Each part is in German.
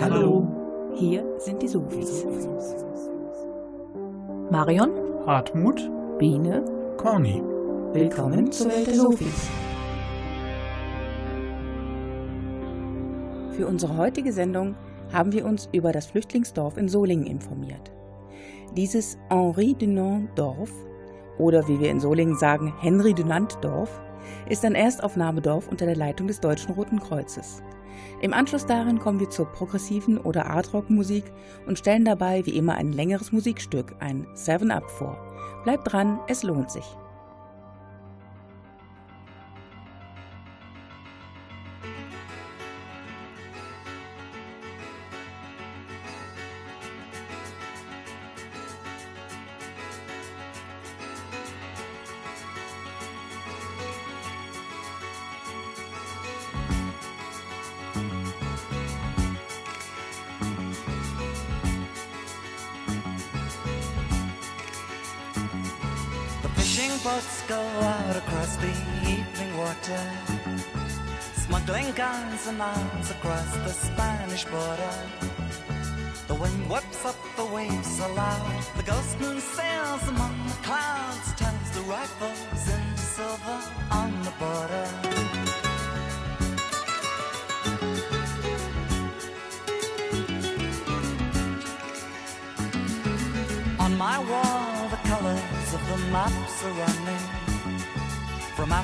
Hallo. Hier sind die Sofis. Marion, Hartmut, Biene, Corny. willkommen zur Welt der Sofis. Für unsere heutige Sendung haben wir uns über das Flüchtlingsdorf in Solingen informiert. Dieses Henri Dunant Dorf, oder wie wir in Solingen sagen, Henry Dunant Dorf, ist ein Erstaufnahmedorf unter der Leitung des Deutschen Roten Kreuzes. Im Anschluss daran kommen wir zur progressiven oder Art-Rock-Musik und stellen dabei wie immer ein längeres Musikstück, ein Seven Up vor. Bleibt dran, es lohnt sich.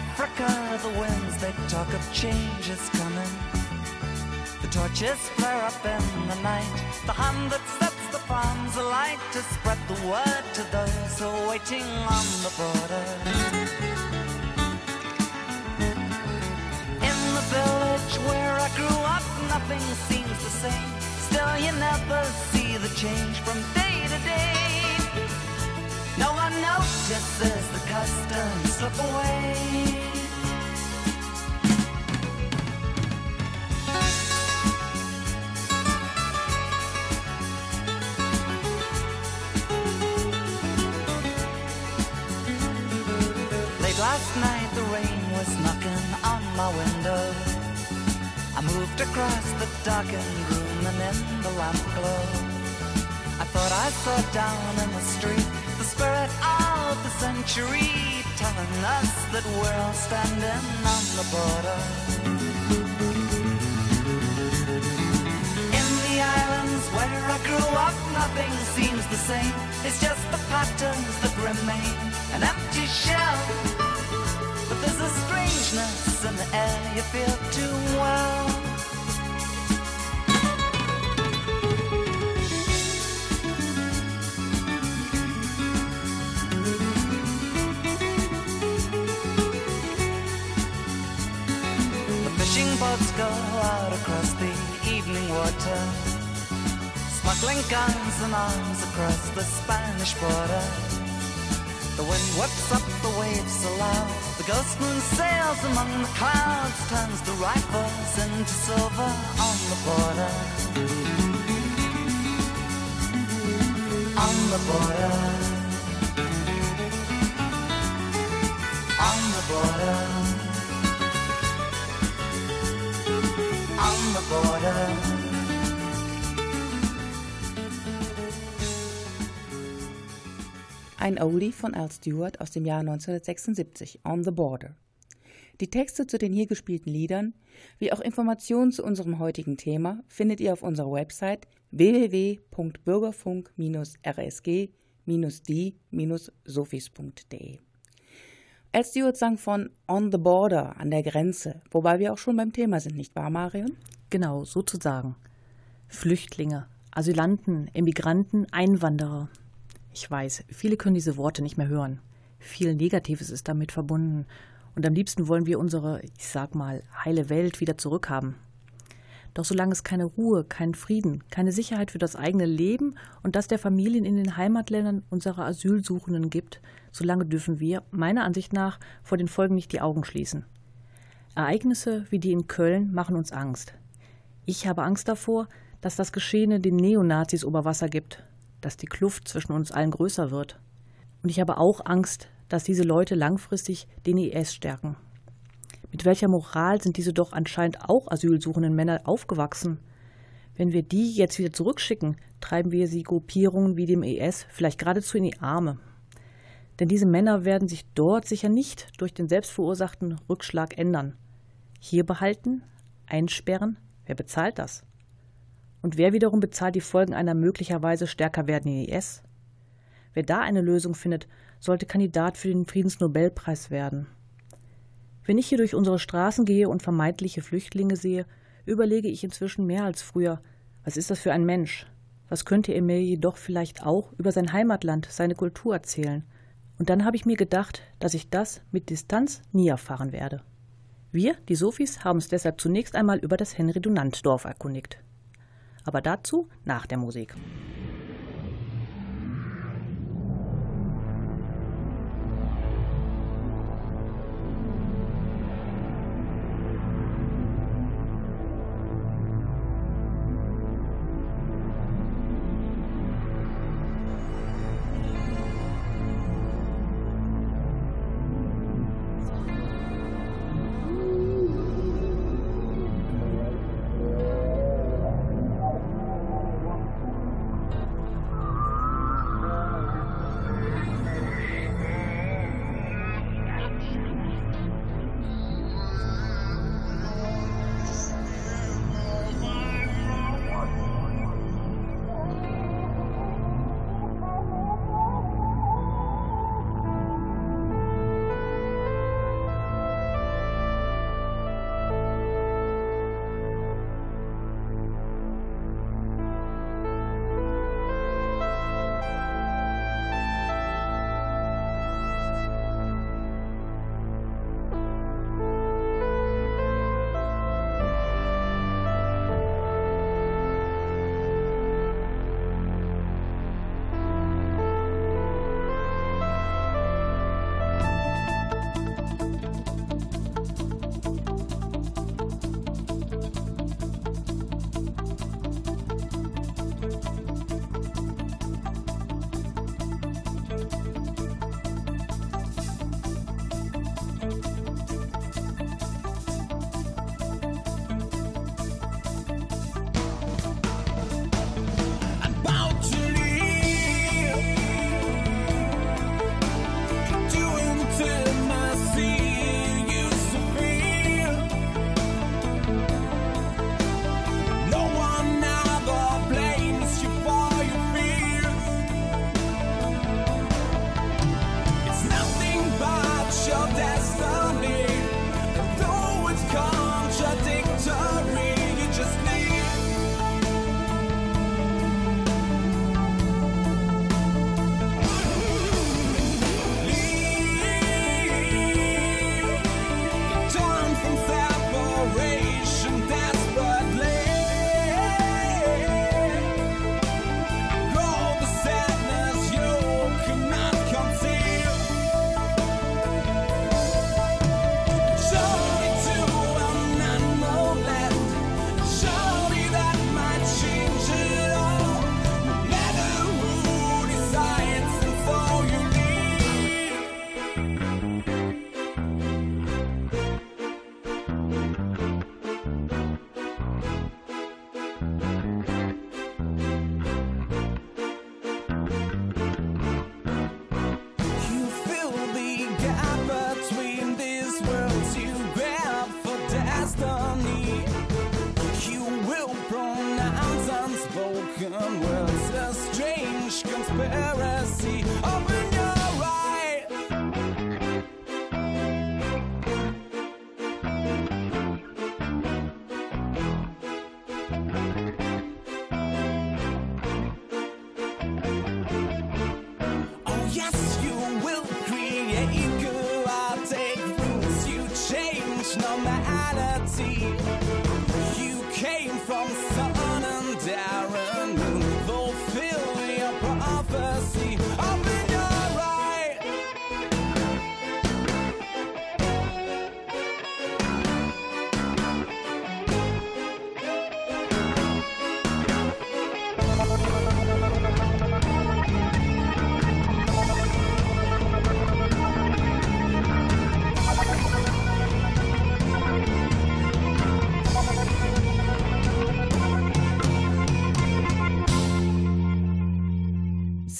Africa, the winds they talk of change is coming. The torches flare up in the night. The hand that sets the farms alight to spread the word to those who are waiting on the border. In the village where I grew up, nothing seems the same. Still, you never see the change from day to day. No one notices the customs slip away. Last night, the rain was knocking on my window. I moved across the darkened room and in the lamp glow. I thought I saw down in the street century telling us that we're all standing on the border. In the islands where I grew up, nothing seems the same. It's just the patterns that remain, an empty shell. But there's a strangeness in the air you feel too well. Go out across the evening water, smuggling guns and arms across the Spanish border. The wind whips up the waves aloud. The ghost moon sails among the clouds, turns the rifles into silver on the border. On the border. On the border. The border. Ein Oldie von Al Stewart aus dem Jahr 1976, On the Border. Die Texte zu den hier gespielten Liedern, wie auch Informationen zu unserem heutigen Thema, findet ihr auf unserer Website www.bürgerfunk-rsg-die-sofis.de. Al Stewart sang von On the Border, an der Grenze, wobei wir auch schon beim Thema sind, nicht wahr, Marion? Genau, sozusagen. Flüchtlinge, Asylanten, Emigranten, Einwanderer. Ich weiß, viele können diese Worte nicht mehr hören. Viel Negatives ist damit verbunden. Und am liebsten wollen wir unsere, ich sag mal, heile Welt wieder zurückhaben. Doch solange es keine Ruhe, keinen Frieden, keine Sicherheit für das eigene Leben und das der Familien in den Heimatländern unserer Asylsuchenden gibt, solange dürfen wir, meiner Ansicht nach, vor den Folgen nicht die Augen schließen. Ereignisse wie die in Köln machen uns Angst. Ich habe Angst davor, dass das Geschehene den Neonazis Oberwasser gibt, dass die Kluft zwischen uns allen größer wird. Und ich habe auch Angst, dass diese Leute langfristig den IS stärken. Mit welcher Moral sind diese doch anscheinend auch asylsuchenden Männer aufgewachsen? Wenn wir die jetzt wieder zurückschicken, treiben wir sie Gruppierungen wie dem IS vielleicht geradezu in die Arme. Denn diese Männer werden sich dort sicher nicht durch den selbstverursachten Rückschlag ändern. Hier behalten, einsperren, wer bezahlt das? Und wer wiederum bezahlt die Folgen einer möglicherweise stärker werdenden IS? Wer da eine Lösung findet, sollte Kandidat für den Friedensnobelpreis werden. Wenn ich hier durch unsere Straßen gehe und vermeintliche Flüchtlinge sehe, überlege ich inzwischen mehr als früher, was ist das für ein Mensch? Was könnte mir jedoch vielleicht auch über sein Heimatland, seine Kultur erzählen? Und dann habe ich mir gedacht, dass ich das mit Distanz nie erfahren werde. Wir, die Sophies, haben uns deshalb zunächst einmal über das Henry-Dunant-Dorf erkundigt. Aber dazu nach der Musik.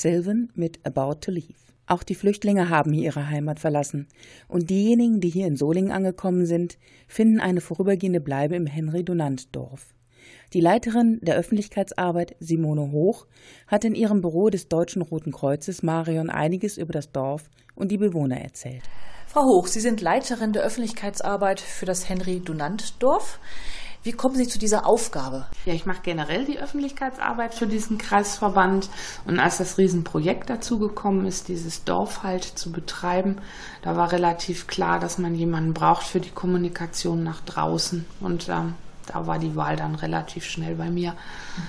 Sylvan mit About to Leave. Auch die Flüchtlinge haben hier ihre Heimat verlassen. Und diejenigen, die hier in Solingen angekommen sind, finden eine vorübergehende Bleibe im Henry-Dunant-Dorf. Die Leiterin der Öffentlichkeitsarbeit, Simone Hoch, hat in ihrem Büro des Deutschen Roten Kreuzes Marion einiges über das Dorf und die Bewohner erzählt. Frau Hoch, Sie sind Leiterin der Öffentlichkeitsarbeit für das Henry-Dunant-Dorf. Wie kommen Sie zu dieser Aufgabe? Ja, ich mache generell die Öffentlichkeitsarbeit für diesen Kreisverband. Und als das Riesenprojekt dazu gekommen ist, dieses Dorf halt zu betreiben, da war relativ klar, dass man jemanden braucht für die Kommunikation nach draußen. Und ähm, da war die Wahl dann relativ schnell bei mir.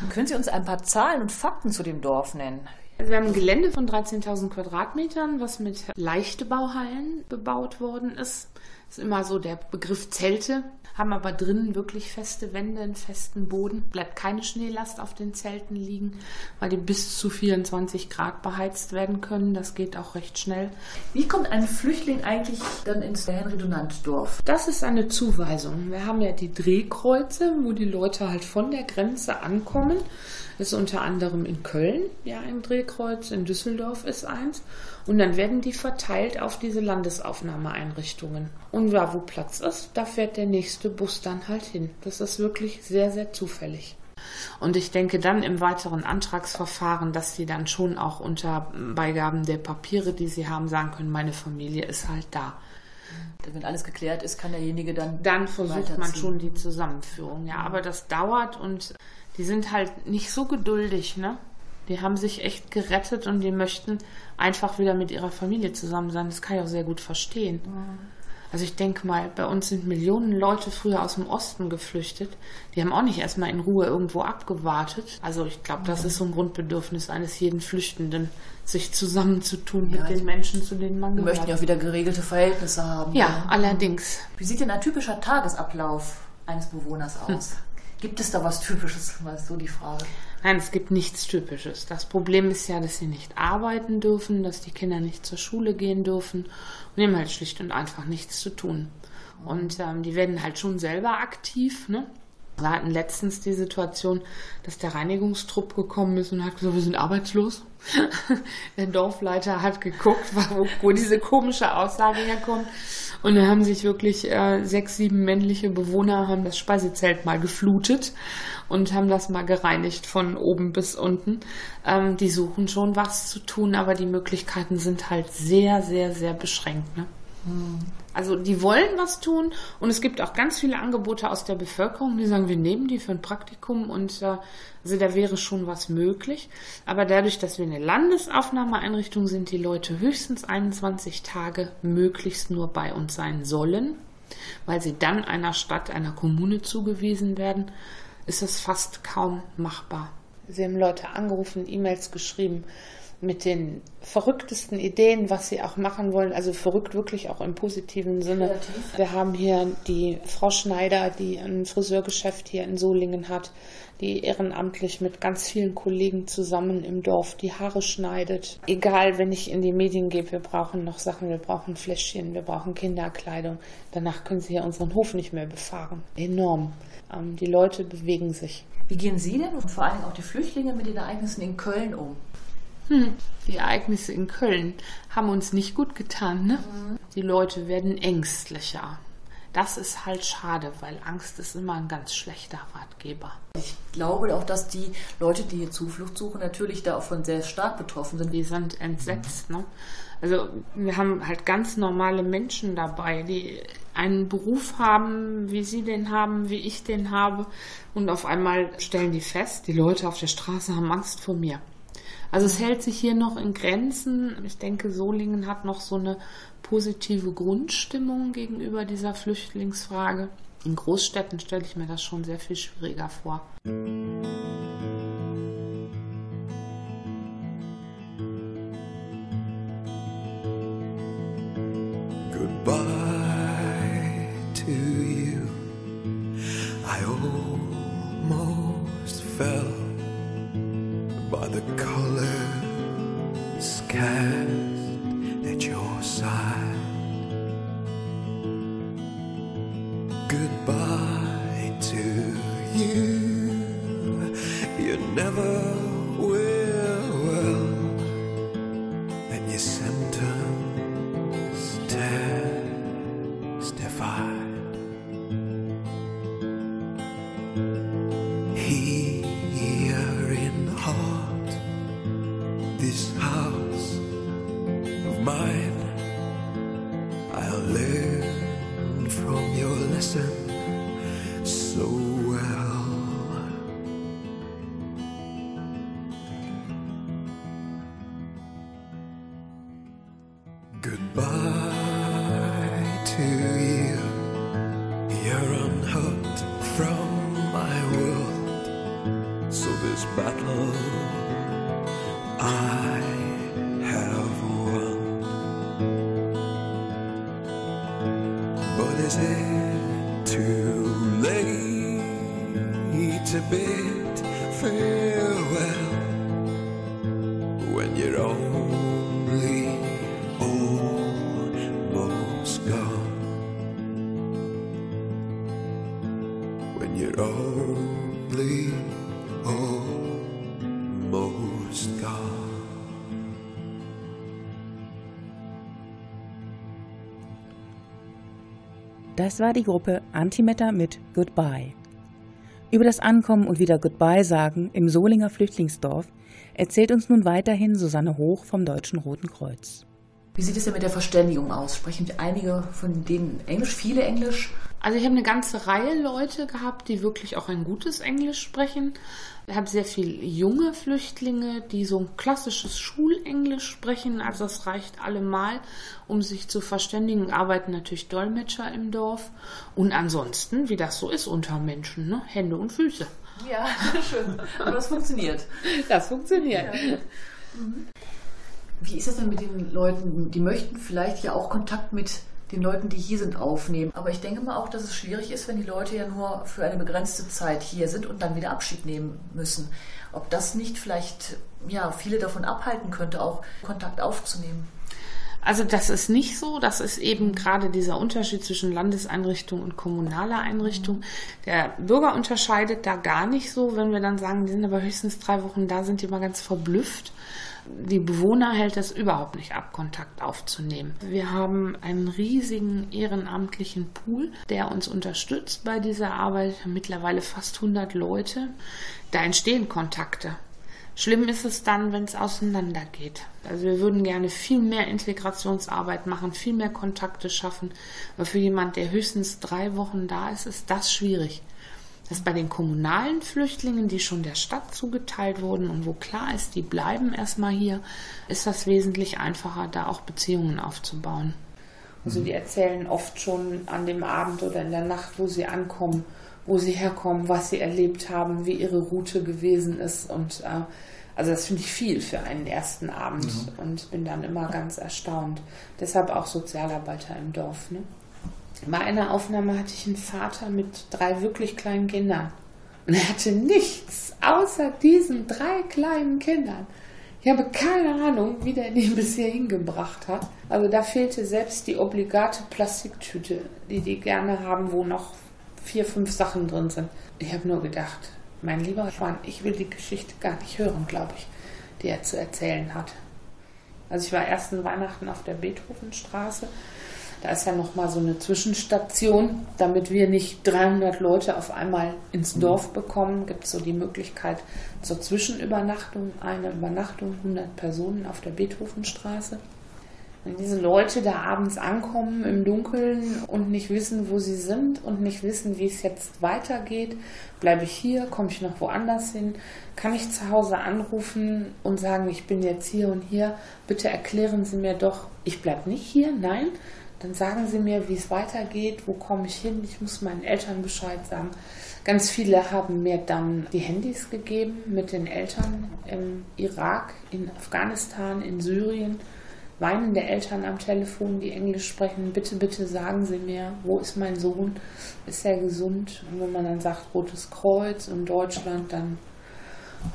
Können Sie uns ein paar Zahlen und Fakten zu dem Dorf nennen? Also wir haben ein Gelände von 13.000 Quadratmetern, was mit leichte Bauhallen bebaut worden ist. Das ist immer so der Begriff Zelte haben aber drinnen wirklich feste Wände, einen festen Boden. Bleibt keine Schneelast auf den Zelten liegen, weil die bis zu 24 Grad beheizt werden können. Das geht auch recht schnell. Wie kommt ein Flüchtling eigentlich dann ins Henry-Dunant-Dorf? Das ist eine Zuweisung. Wir haben ja die Drehkreuze, wo die Leute halt von der Grenze ankommen. Ist unter anderem in Köln ja ein Drehkreuz, in Düsseldorf ist eins. Und dann werden die verteilt auf diese Landesaufnahmeeinrichtungen. Und ja, wo Platz ist, da fährt der nächste Bus dann halt hin. Das ist wirklich sehr, sehr zufällig. Und ich denke dann im weiteren Antragsverfahren, dass sie dann schon auch unter Beigaben der Papiere, die sie haben, sagen können, meine Familie ist halt da. Wenn alles geklärt ist, kann derjenige dann. Dann versucht man schon die Zusammenführung, ja. Aber das dauert und die sind halt nicht so geduldig, ne? Die haben sich echt gerettet und die möchten einfach wieder mit ihrer Familie zusammen sein. Das kann ich auch sehr gut verstehen. Also ich denke mal, bei uns sind Millionen Leute früher aus dem Osten geflüchtet. Die haben auch nicht erstmal in Ruhe irgendwo abgewartet. Also ich glaube, das ist so ein Grundbedürfnis eines jeden Flüchtenden, sich zusammenzutun ja, mit den Menschen, zu denen man gehört. Wir möchten ja auch wieder geregelte Verhältnisse haben. Ja, ja, allerdings. Wie sieht denn ein typischer Tagesablauf eines Bewohners aus? Hm. Gibt es da was Typisches? War so die Frage. Nein, es gibt nichts Typisches. Das Problem ist ja, dass sie nicht arbeiten dürfen, dass die Kinder nicht zur Schule gehen dürfen und haben halt schlicht und einfach nichts zu tun. Und ähm, die werden halt schon selber aktiv. Ne? Wir hatten letztens die Situation, dass der Reinigungstrupp gekommen ist und hat gesagt, wir sind arbeitslos. der Dorfleiter hat geguckt, wo, wo diese komische Aussage herkommt. Und dann haben sich wirklich äh, sechs, sieben männliche Bewohner haben das Speisezelt mal geflutet und haben das mal gereinigt von oben bis unten. Ähm, die suchen schon was zu tun, aber die Möglichkeiten sind halt sehr, sehr, sehr beschränkt. Ne? Also die wollen was tun und es gibt auch ganz viele Angebote aus der Bevölkerung, die sagen, wir nehmen die für ein Praktikum und äh, also da wäre schon was möglich. Aber dadurch, dass wir eine Landesaufnahmeeinrichtung sind, die Leute höchstens 21 Tage möglichst nur bei uns sein sollen, weil sie dann einer Stadt, einer Kommune zugewiesen werden, ist es fast kaum machbar. Sie haben Leute angerufen, E-Mails geschrieben, mit den verrücktesten Ideen, was sie auch machen wollen. Also verrückt wirklich auch im positiven Sinne. Kreativ. Wir haben hier die Frau Schneider, die ein Friseurgeschäft hier in Solingen hat, die ehrenamtlich mit ganz vielen Kollegen zusammen im Dorf die Haare schneidet. Egal, wenn ich in die Medien gehe, wir brauchen noch Sachen, wir brauchen Fläschchen, wir brauchen Kinderkleidung. Danach können sie hier unseren Hof nicht mehr befahren. Enorm. Ähm, die Leute bewegen sich. Wie gehen Sie denn und vor allem auch die Flüchtlinge mit den Ereignissen in Köln um? Hm, die Ereignisse in Köln haben uns nicht gut getan. Ne? Mhm. Die Leute werden ängstlicher. Das ist halt schade, weil Angst ist immer ein ganz schlechter Ratgeber. Ich glaube auch, dass die Leute, die hier Zuflucht suchen, natürlich davon sehr stark betroffen sind. Die sind entsetzt. Ne? Also wir haben halt ganz normale Menschen dabei, die einen Beruf haben, wie sie den haben, wie ich den habe. Und auf einmal stellen die fest, die Leute auf der Straße haben Angst vor mir. Also es hält sich hier noch in Grenzen. Ich denke, Solingen hat noch so eine positive Grundstimmung gegenüber dieser Flüchtlingsfrage. In Großstädten stelle ich mir das schon sehr viel schwieriger vor. Goodbye to you. I almost fell the colors cast at your side. Goodbye to you. You're never. Das war die Gruppe Antimatter mit Goodbye. Über das Ankommen und wieder Goodbye sagen im Solinger Flüchtlingsdorf erzählt uns nun weiterhin Susanne Hoch vom Deutschen Roten Kreuz. Wie sieht es denn mit der Verständigung aus? Sprechen einige von denen Englisch, viele Englisch? Also ich habe eine ganze Reihe Leute gehabt, die wirklich auch ein gutes Englisch sprechen. Ich habe sehr viele junge Flüchtlinge, die so ein klassisches Schulenglisch sprechen. Also das reicht allemal, um sich zu verständigen. Arbeiten natürlich Dolmetscher im Dorf. Und ansonsten, wie das so ist unter Menschen, ne? Hände und Füße. Ja, schön. Aber das funktioniert. Das funktioniert. Wie ist es denn mit den Leuten, die möchten vielleicht ja auch Kontakt mit den Leuten, die hier sind, aufnehmen? Aber ich denke mal auch, dass es schwierig ist, wenn die Leute ja nur für eine begrenzte Zeit hier sind und dann wieder Abschied nehmen müssen. Ob das nicht vielleicht ja, viele davon abhalten könnte, auch Kontakt aufzunehmen? Also das ist nicht so. Das ist eben gerade dieser Unterschied zwischen Landeseinrichtung und kommunaler Einrichtung. Der Bürger unterscheidet da gar nicht so. Wenn wir dann sagen, die sind aber höchstens drei Wochen da, sind die mal ganz verblüfft. Die Bewohner hält es überhaupt nicht ab, Kontakt aufzunehmen. Wir haben einen riesigen ehrenamtlichen Pool, der uns unterstützt bei dieser Arbeit. Mittlerweile fast 100 Leute. Da entstehen Kontakte. Schlimm ist es dann, wenn es auseinandergeht. Also wir würden gerne viel mehr Integrationsarbeit machen, viel mehr Kontakte schaffen. Aber für jemand, der höchstens drei Wochen da ist, ist das schwierig. Das ist bei den kommunalen Flüchtlingen, die schon der Stadt zugeteilt wurden und wo klar ist, die bleiben erstmal hier, ist das wesentlich einfacher, da auch Beziehungen aufzubauen. Also die erzählen oft schon an dem Abend oder in der Nacht, wo sie ankommen, wo sie herkommen, was sie erlebt haben, wie ihre Route gewesen ist. Und äh, also das finde ich viel für einen ersten Abend und bin dann immer ganz erstaunt. Deshalb auch Sozialarbeiter im Dorf. Ne? Bei einer Aufnahme hatte ich einen Vater mit drei wirklich kleinen Kindern. Und er hatte nichts außer diesen drei kleinen Kindern. Ich habe keine Ahnung, wie der die bis hier hingebracht hat. Also da fehlte selbst die obligate Plastiktüte, die die gerne haben, wo noch vier, fünf Sachen drin sind. Ich habe nur gedacht, mein lieber Schwan, ich will die Geschichte gar nicht hören, glaube ich, die er zu erzählen hat. Also ich war ersten Weihnachten auf der Beethovenstraße. Da ist ja noch mal so eine Zwischenstation, damit wir nicht 300 Leute auf einmal ins Dorf bekommen. Gibt es so die Möglichkeit zur Zwischenübernachtung, eine Übernachtung 100 Personen auf der Beethovenstraße. Wenn diese Leute da abends ankommen im Dunkeln und nicht wissen, wo sie sind und nicht wissen, wie es jetzt weitergeht, bleibe ich hier, komme ich noch woanders hin, kann ich zu Hause anrufen und sagen, ich bin jetzt hier und hier, bitte erklären Sie mir doch, ich bleibe nicht hier, nein, dann sagen Sie mir, wie es weitergeht, wo komme ich hin, ich muss meinen Eltern Bescheid sagen. Ganz viele haben mir dann die Handys gegeben mit den Eltern im Irak, in Afghanistan, in Syrien weinende Eltern am Telefon, die Englisch sprechen, bitte, bitte sagen Sie mir, wo ist mein Sohn, ist er gesund? Und wenn man dann sagt Rotes Kreuz in Deutschland, dann,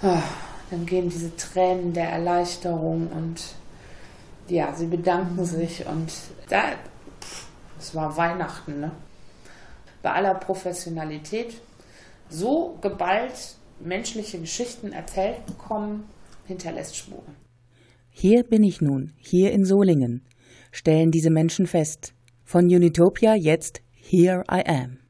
ah, dann gehen diese Tränen der Erleichterung und ja, sie bedanken sich und da, es war Weihnachten, ne? Bei aller Professionalität so geballt menschliche Geschichten erzählt bekommen, hinterlässt Spuren. Hier bin ich nun, hier in Solingen, stellen diese Menschen fest. Von Unitopia jetzt Here I Am.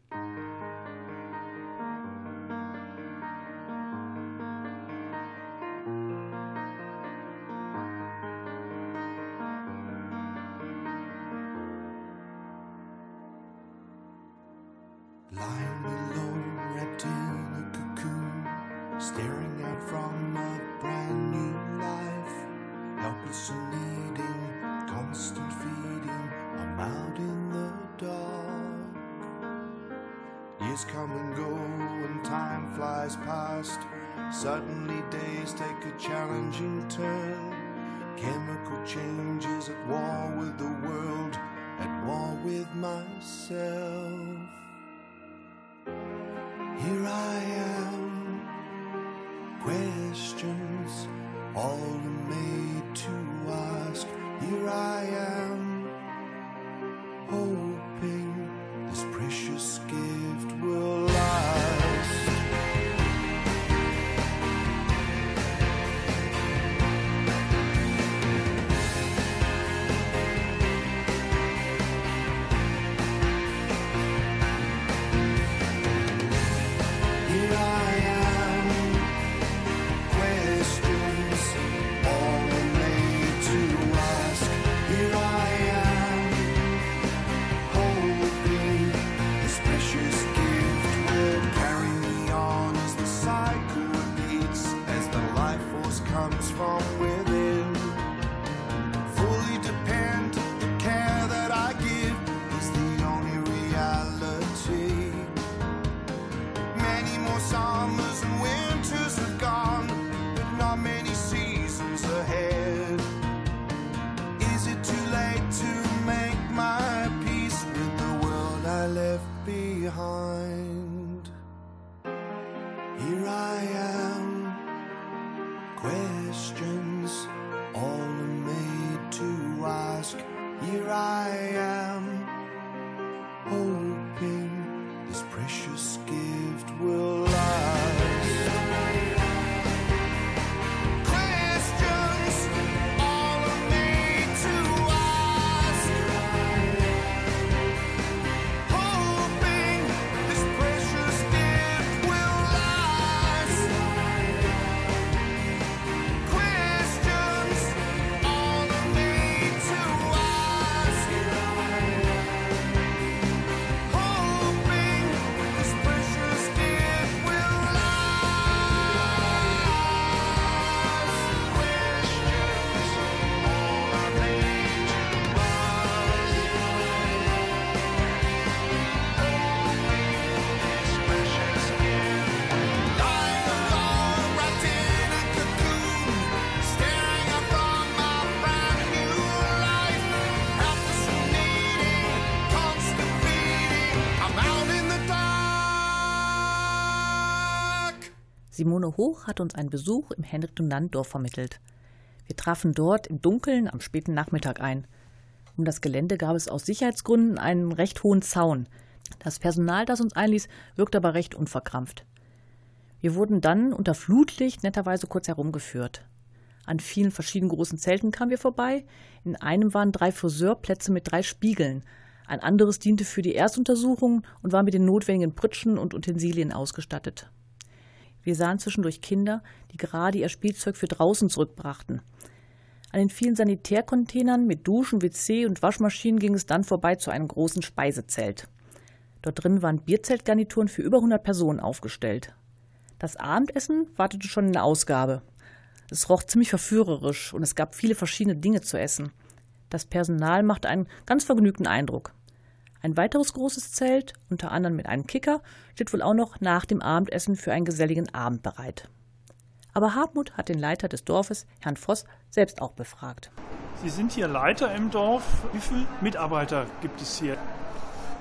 Simone Hoch hat uns einen Besuch im Henrik-Dunant-Dorf vermittelt. Wir trafen dort im Dunkeln am späten Nachmittag ein. Um das Gelände gab es aus Sicherheitsgründen einen recht hohen Zaun. Das Personal, das uns einließ, wirkte aber recht unverkrampft. Wir wurden dann unter Flutlicht netterweise kurz herumgeführt. An vielen verschiedenen großen Zelten kamen wir vorbei. In einem waren drei Friseurplätze mit drei Spiegeln. Ein anderes diente für die Erstuntersuchung und war mit den notwendigen Pritschen und Utensilien ausgestattet. Wir sahen zwischendurch Kinder, die gerade ihr Spielzeug für draußen zurückbrachten. An den vielen Sanitärcontainern mit Duschen, WC und Waschmaschinen ging es dann vorbei zu einem großen Speisezelt. Dort drin waren Bierzeltgarnituren für über 100 Personen aufgestellt. Das Abendessen wartete schon in der Ausgabe. Es roch ziemlich verführerisch und es gab viele verschiedene Dinge zu essen. Das Personal machte einen ganz vergnügten Eindruck. Ein weiteres großes Zelt, unter anderem mit einem Kicker, steht wohl auch noch nach dem Abendessen für einen geselligen Abend bereit. Aber Hartmut hat den Leiter des Dorfes, Herrn Voss, selbst auch befragt. Sie sind hier Leiter im Dorf. Wie viele Mitarbeiter gibt es hier?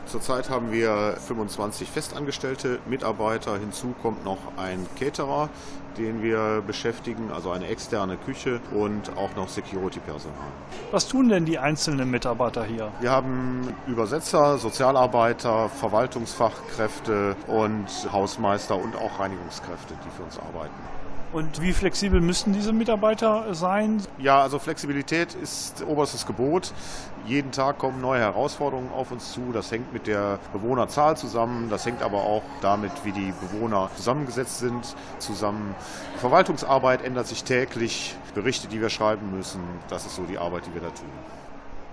Zurzeit haben wir 25 festangestellte Mitarbeiter. Hinzu kommt noch ein Caterer, den wir beschäftigen, also eine externe Küche und auch noch Security-Personal. Was tun denn die einzelnen Mitarbeiter hier? Wir haben Übersetzer, Sozialarbeiter, Verwaltungsfachkräfte und Hausmeister und auch Reinigungskräfte, die für uns arbeiten. Und wie flexibel müssten diese Mitarbeiter sein? Ja, also Flexibilität ist oberstes Gebot. Jeden Tag kommen neue Herausforderungen auf uns zu. Das hängt mit der Bewohnerzahl zusammen. Das hängt aber auch damit, wie die Bewohner zusammengesetzt sind, zusammen. Verwaltungsarbeit ändert sich täglich. Berichte, die wir schreiben müssen, das ist so die Arbeit, die wir da tun.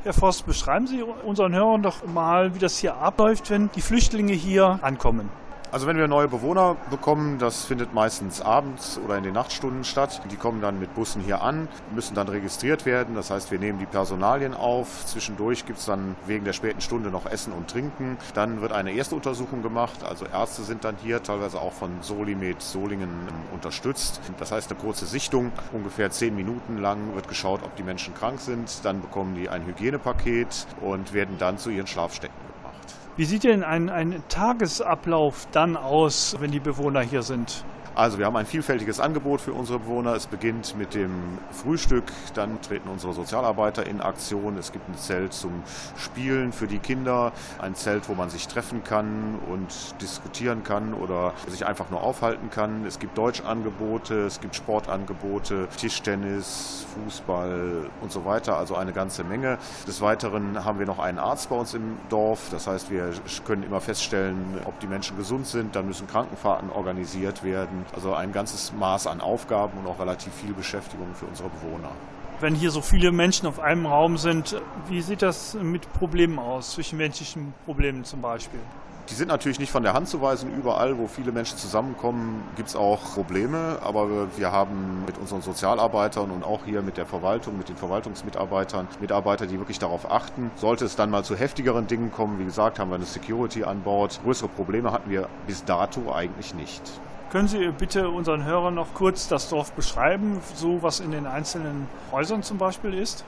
Herr Voss, beschreiben Sie unseren Hörern doch mal, wie das hier abläuft, wenn die Flüchtlinge hier ankommen. Also wenn wir neue Bewohner bekommen, das findet meistens abends oder in den Nachtstunden statt. Die kommen dann mit Bussen hier an, müssen dann registriert werden. Das heißt, wir nehmen die Personalien auf. Zwischendurch gibt es dann wegen der späten Stunde noch Essen und Trinken. Dann wird eine erste Untersuchung gemacht. Also Ärzte sind dann hier, teilweise auch von Solimed Solingen unterstützt. Das heißt, eine kurze Sichtung, ungefähr zehn Minuten lang wird geschaut, ob die Menschen krank sind. Dann bekommen die ein Hygienepaket und werden dann zu ihren Schlafstätten wie sieht denn ein, ein Tagesablauf dann aus, wenn die Bewohner hier sind? Also wir haben ein vielfältiges Angebot für unsere Bewohner. Es beginnt mit dem Frühstück, dann treten unsere Sozialarbeiter in Aktion. Es gibt ein Zelt zum Spielen für die Kinder, ein Zelt, wo man sich treffen kann und diskutieren kann oder sich einfach nur aufhalten kann. Es gibt Deutschangebote, es gibt Sportangebote, Tischtennis, Fußball und so weiter, also eine ganze Menge. Des Weiteren haben wir noch einen Arzt bei uns im Dorf. Das heißt, wir können immer feststellen, ob die Menschen gesund sind. Dann müssen Krankenfahrten organisiert werden. Also ein ganzes Maß an Aufgaben und auch relativ viel Beschäftigung für unsere Bewohner. Wenn hier so viele Menschen auf einem Raum sind, wie sieht das mit Problemen aus, zwischenmenschlichen Problemen zum Beispiel? Die sind natürlich nicht von der Hand zu weisen. Überall, wo viele Menschen zusammenkommen, gibt es auch Probleme. Aber wir haben mit unseren Sozialarbeitern und auch hier mit der Verwaltung, mit den Verwaltungsmitarbeitern, Mitarbeiter, die wirklich darauf achten. Sollte es dann mal zu heftigeren Dingen kommen, wie gesagt, haben wir eine Security an Bord. Größere Probleme hatten wir bis dato eigentlich nicht. Können Sie bitte unseren Hörern noch kurz das Dorf beschreiben, so was in den einzelnen Häusern zum Beispiel ist?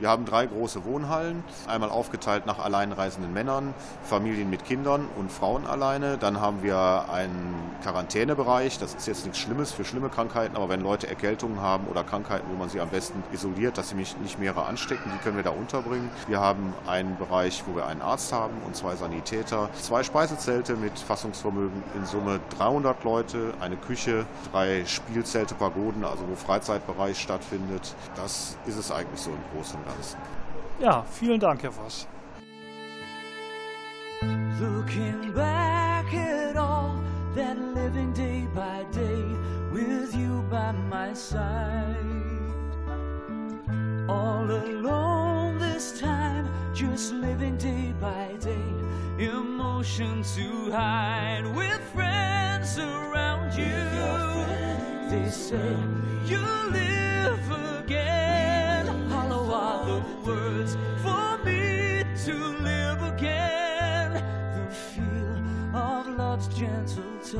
Wir haben drei große Wohnhallen, einmal aufgeteilt nach alleinreisenden Männern, Familien mit Kindern und Frauen alleine. Dann haben wir einen Quarantänebereich, das ist jetzt nichts Schlimmes für schlimme Krankheiten, aber wenn Leute Erkältungen haben oder Krankheiten, wo man sie am besten isoliert, dass sie nicht mehrere anstecken, die können wir da unterbringen. Wir haben einen Bereich, wo wir einen Arzt haben und zwei Sanitäter, zwei Speisezelte mit Fassungsvermögen in Summe 300 Leute, eine Küche, drei Spielzelte, Pagoden, also wo Freizeitbereich stattfindet. Das ist es eigentlich so im Großen Ganzen. Ja, vielen Dank, Herr Voss. Looking back at all that living day by day with you by my side. All alone this time, just living day by day. Emotion to hide with friends around you. They say you live again. The words for me to live again. The feel of love's gentle touch.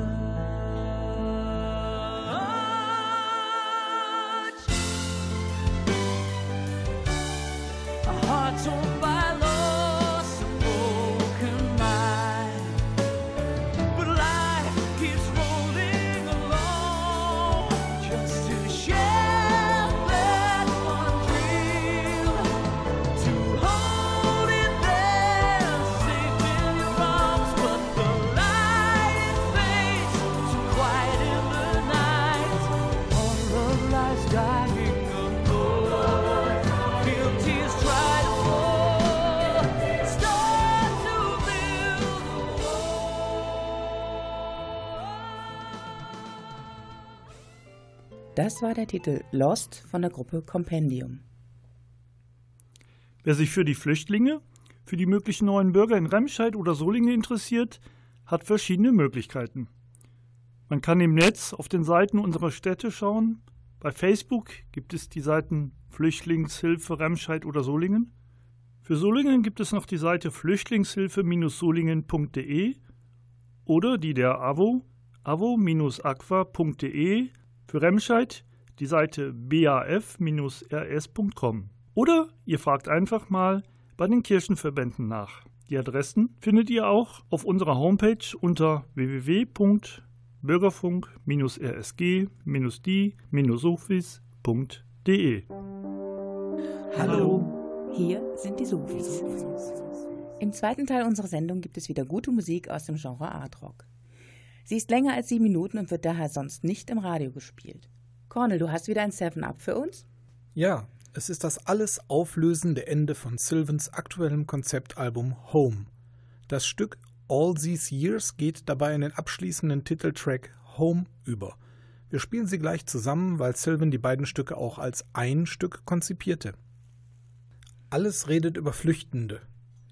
A heart Das war der Titel Lost von der Gruppe Compendium. Wer sich für die Flüchtlinge, für die möglichen neuen Bürger in Remscheid oder Solingen interessiert, hat verschiedene Möglichkeiten. Man kann im Netz auf den Seiten unserer Städte schauen. Bei Facebook gibt es die Seiten Flüchtlingshilfe Remscheid oder Solingen. Für Solingen gibt es noch die Seite flüchtlingshilfe-solingen.de oder die der AWO, avo-aqua.de. Für Remscheid die Seite baf-rs.com. Oder ihr fragt einfach mal bei den Kirchenverbänden nach. Die Adressen findet ihr auch auf unserer Homepage unter www.bürgerfunk-rsg-die-sofis.de. Hallo, hier sind die Sofis. Im zweiten Teil unserer Sendung gibt es wieder gute Musik aus dem Genre Art Rock. Sie ist länger als sieben Minuten und wird daher sonst nicht im Radio gespielt. Cornel, du hast wieder ein Seven-Up für uns? Ja, es ist das alles auflösende Ende von Sylvans aktuellem Konzeptalbum Home. Das Stück All These Years geht dabei in den abschließenden Titeltrack Home über. Wir spielen sie gleich zusammen, weil Sylvan die beiden Stücke auch als ein Stück konzipierte. Alles redet über Flüchtende,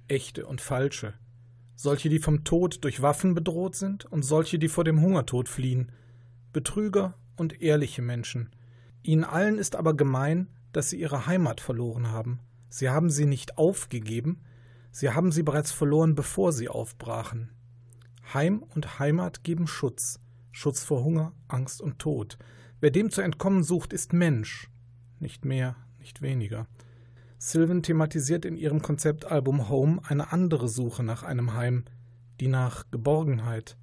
echte und falsche. Solche, die vom Tod durch Waffen bedroht sind und solche, die vor dem Hungertod fliehen, Betrüger und ehrliche Menschen. Ihnen allen ist aber gemein, dass sie ihre Heimat verloren haben. Sie haben sie nicht aufgegeben, sie haben sie bereits verloren, bevor sie aufbrachen. Heim und Heimat geben Schutz, Schutz vor Hunger, Angst und Tod. Wer dem zu entkommen sucht, ist Mensch, nicht mehr, nicht weniger. Sylvan thematisiert in ihrem Konzeptalbum Home eine andere Suche nach einem Heim, die nach Geborgenheit.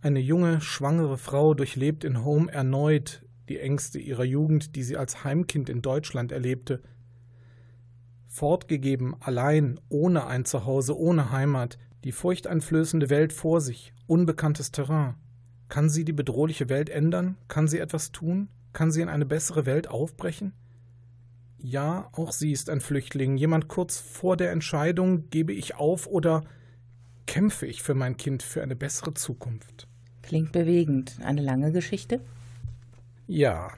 Eine junge, schwangere Frau durchlebt in Home erneut die Ängste ihrer Jugend, die sie als Heimkind in Deutschland erlebte. Fortgegeben, allein, ohne ein Zuhause, ohne Heimat, die furchteinflößende Welt vor sich, unbekanntes Terrain. Kann sie die bedrohliche Welt ändern? Kann sie etwas tun? Kann sie in eine bessere Welt aufbrechen? Ja, auch sie ist ein Flüchtling, jemand kurz vor der Entscheidung, gebe ich auf oder kämpfe ich für mein Kind für eine bessere Zukunft. Klingt bewegend. Eine lange Geschichte? Ja.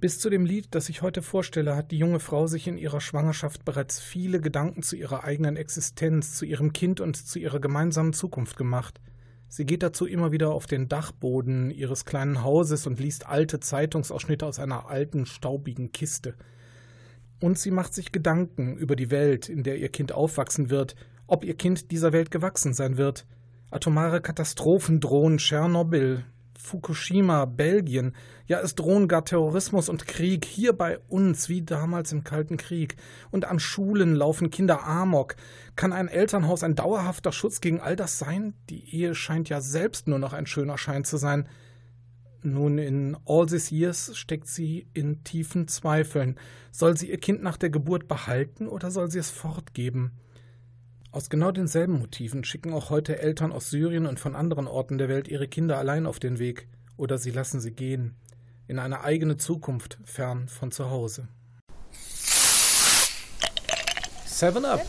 Bis zu dem Lied, das ich heute vorstelle, hat die junge Frau sich in ihrer Schwangerschaft bereits viele Gedanken zu ihrer eigenen Existenz, zu ihrem Kind und zu ihrer gemeinsamen Zukunft gemacht. Sie geht dazu immer wieder auf den Dachboden ihres kleinen Hauses und liest alte Zeitungsausschnitte aus einer alten, staubigen Kiste. Und sie macht sich Gedanken über die Welt, in der ihr Kind aufwachsen wird, ob ihr Kind dieser Welt gewachsen sein wird. Atomare Katastrophen drohen Tschernobyl, Fukushima, Belgien. Ja, es drohen gar Terrorismus und Krieg hier bei uns, wie damals im Kalten Krieg. Und an Schulen laufen Kinder amok. Kann ein Elternhaus ein dauerhafter Schutz gegen all das sein? Die Ehe scheint ja selbst nur noch ein schöner Schein zu sein. Nun, in all these years steckt sie in tiefen Zweifeln. Soll sie ihr Kind nach der Geburt behalten oder soll sie es fortgeben? Aus genau denselben Motiven schicken auch heute Eltern aus Syrien und von anderen Orten der Welt ihre Kinder allein auf den Weg oder sie lassen sie gehen in eine eigene Zukunft fern von zu Hause. Seven Up.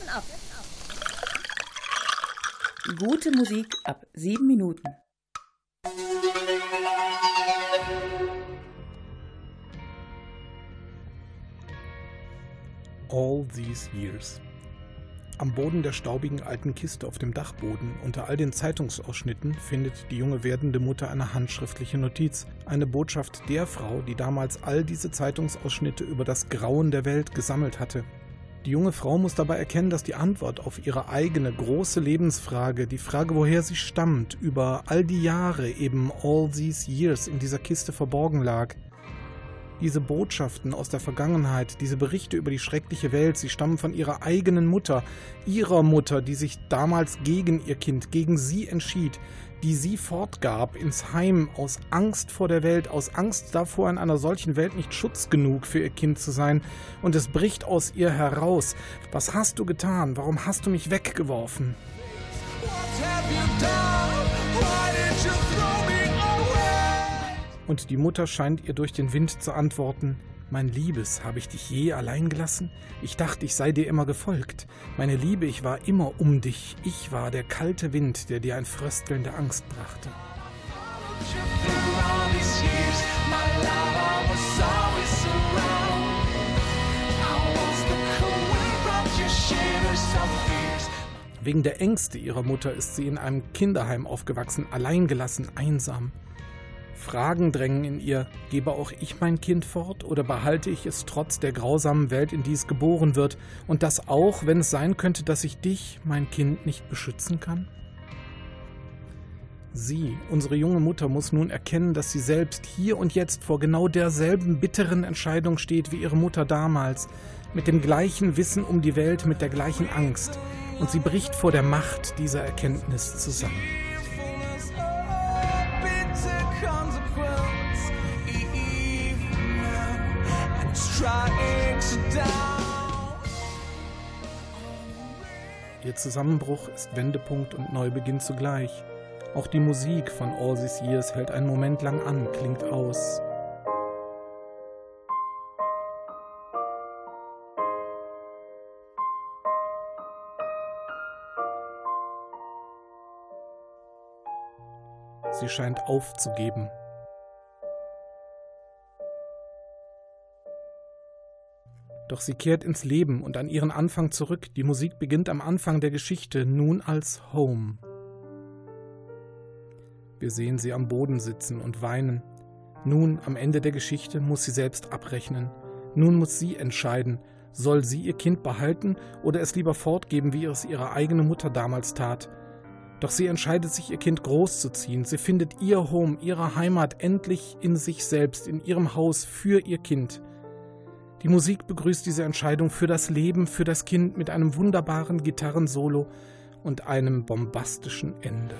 Gute Musik ab sieben Minuten. All these years. Am Boden der staubigen alten Kiste auf dem Dachboden unter all den Zeitungsausschnitten findet die junge werdende Mutter eine handschriftliche Notiz, eine Botschaft der Frau, die damals all diese Zeitungsausschnitte über das Grauen der Welt gesammelt hatte. Die junge Frau muss dabei erkennen, dass die Antwort auf ihre eigene große Lebensfrage, die Frage, woher sie stammt, über all die Jahre, eben all these years in dieser Kiste verborgen lag. Diese Botschaften aus der Vergangenheit, diese Berichte über die schreckliche Welt, sie stammen von ihrer eigenen Mutter, ihrer Mutter, die sich damals gegen ihr Kind, gegen sie entschied, die sie fortgab ins Heim aus Angst vor der Welt, aus Angst davor, in einer solchen Welt nicht Schutz genug für ihr Kind zu sein. Und es bricht aus ihr heraus. Was hast du getan? Warum hast du mich weggeworfen? Und die Mutter scheint ihr durch den Wind zu antworten, mein Liebes, habe ich dich je allein gelassen? Ich dachte, ich sei dir immer gefolgt. Meine Liebe, ich war immer um dich. Ich war der kalte Wind, der dir ein Frösteln der Angst brachte. Wegen der Ängste ihrer Mutter ist sie in einem Kinderheim aufgewachsen, alleingelassen, einsam. Fragen drängen in ihr, gebe auch ich mein Kind fort oder behalte ich es trotz der grausamen Welt, in die es geboren wird, und das auch, wenn es sein könnte, dass ich dich, mein Kind, nicht beschützen kann? Sie, unsere junge Mutter, muss nun erkennen, dass sie selbst hier und jetzt vor genau derselben bitteren Entscheidung steht wie ihre Mutter damals, mit dem gleichen Wissen um die Welt, mit der gleichen Angst, und sie bricht vor der Macht dieser Erkenntnis zusammen. Ihr Zusammenbruch ist Wendepunkt und Neubeginn zugleich. Auch die Musik von All These Years hält einen Moment lang an, klingt aus. Sie scheint aufzugeben. Doch sie kehrt ins Leben und an ihren Anfang zurück. Die Musik beginnt am Anfang der Geschichte, nun als Home. Wir sehen sie am Boden sitzen und weinen. Nun, am Ende der Geschichte, muss sie selbst abrechnen. Nun muss sie entscheiden, soll sie ihr Kind behalten oder es lieber fortgeben, wie es ihre eigene Mutter damals tat. Doch sie entscheidet sich, ihr Kind großzuziehen. Sie findet ihr Home, ihre Heimat endlich in sich selbst, in ihrem Haus für ihr Kind. Die Musik begrüßt diese Entscheidung für das Leben, für das Kind mit einem wunderbaren Gitarrensolo und einem bombastischen Ende.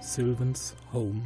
Sylvan's Home.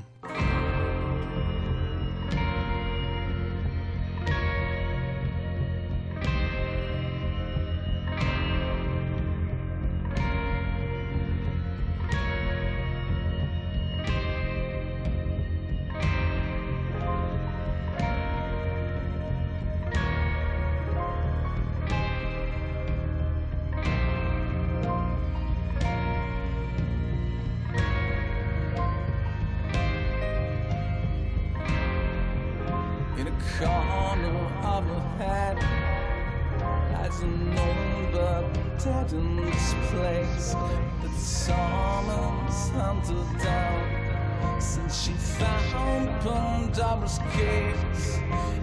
Lies a number dead in this place. But summons hunted down since she found Pandora's case.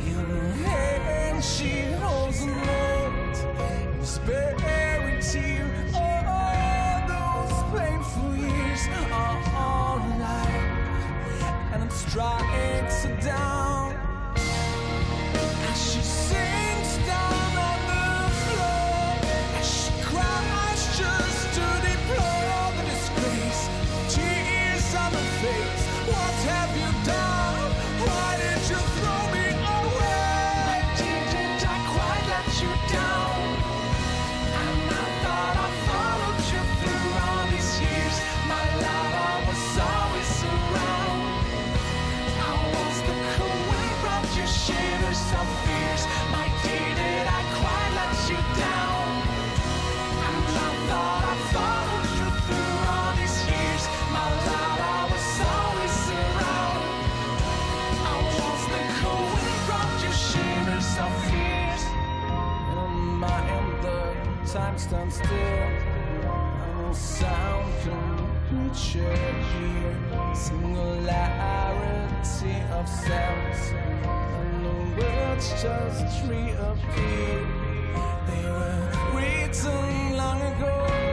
In her hand she holds a note. It was buried here. All those painful years are all alive, and it strikes her down. As she sinks time stands still. No sound can your ear. Singularity of sounds, and the words just reappear. They were written long ago.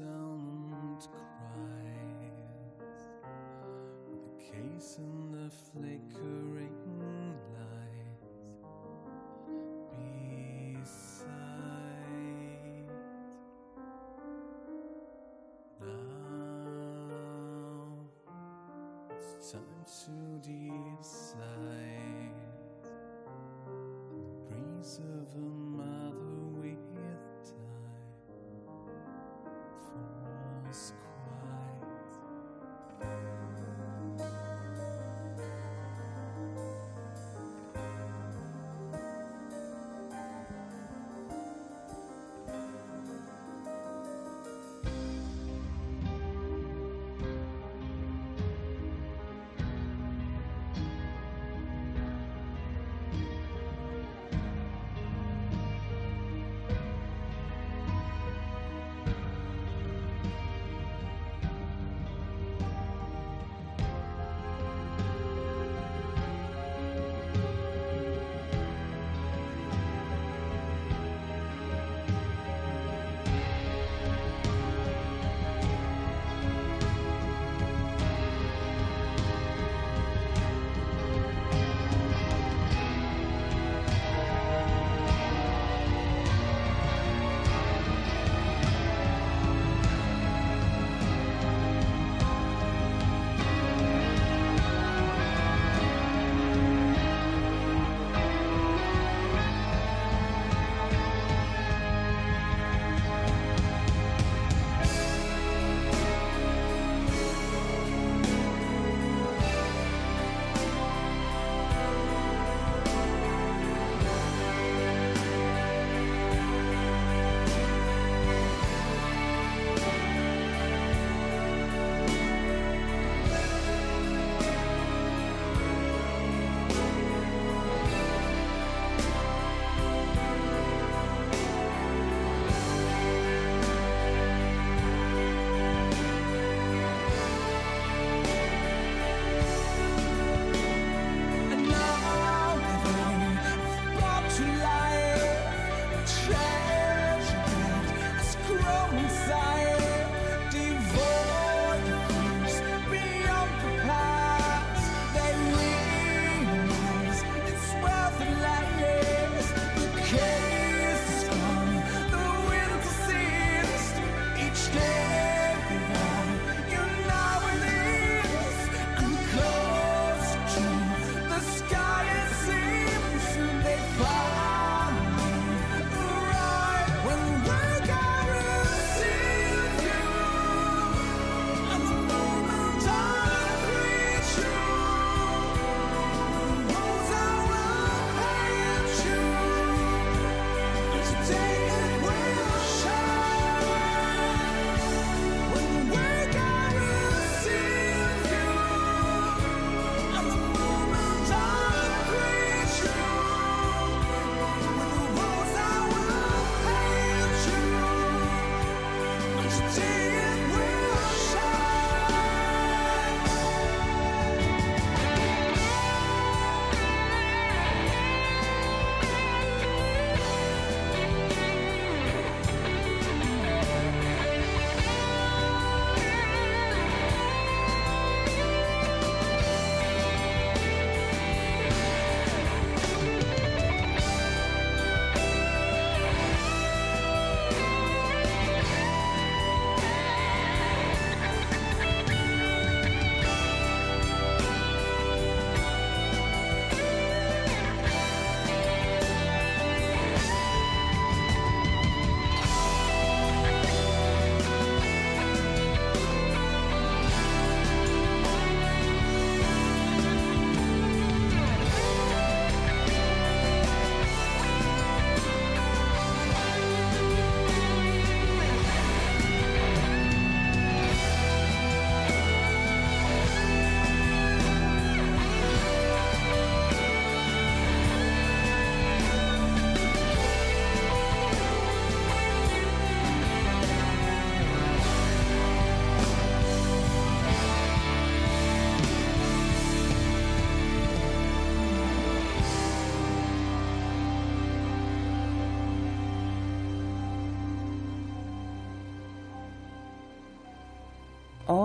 And cries a case in the flickering lights beside. Now it's time to decide the breeze of a mother school.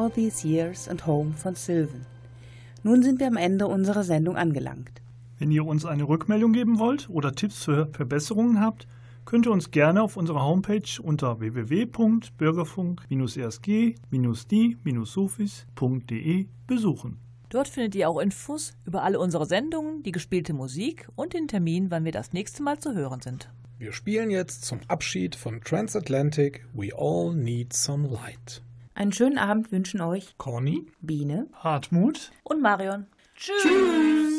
All These Years and Home von Sylvan. Nun sind wir am Ende unserer Sendung angelangt. Wenn ihr uns eine Rückmeldung geben wollt oder Tipps für Verbesserungen habt, könnt ihr uns gerne auf unserer Homepage unter www.bürgerfunk-die-sofis.de besuchen. Dort findet ihr auch Infos über alle unsere Sendungen, die gespielte Musik und den Termin, wann wir das nächste Mal zu hören sind. Wir spielen jetzt zum Abschied von Transatlantic We All Need Some Light. Einen schönen Abend wünschen euch Conny, Biene Hartmut Und Marion. Tschüss. Some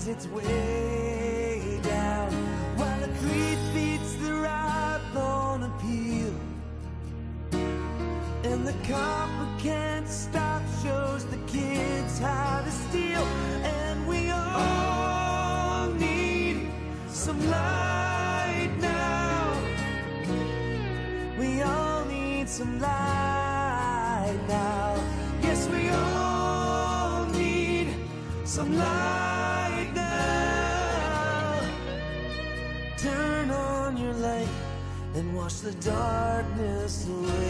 finds its way down. While the creed beats the right on appeal. And the copper can't stop, this way.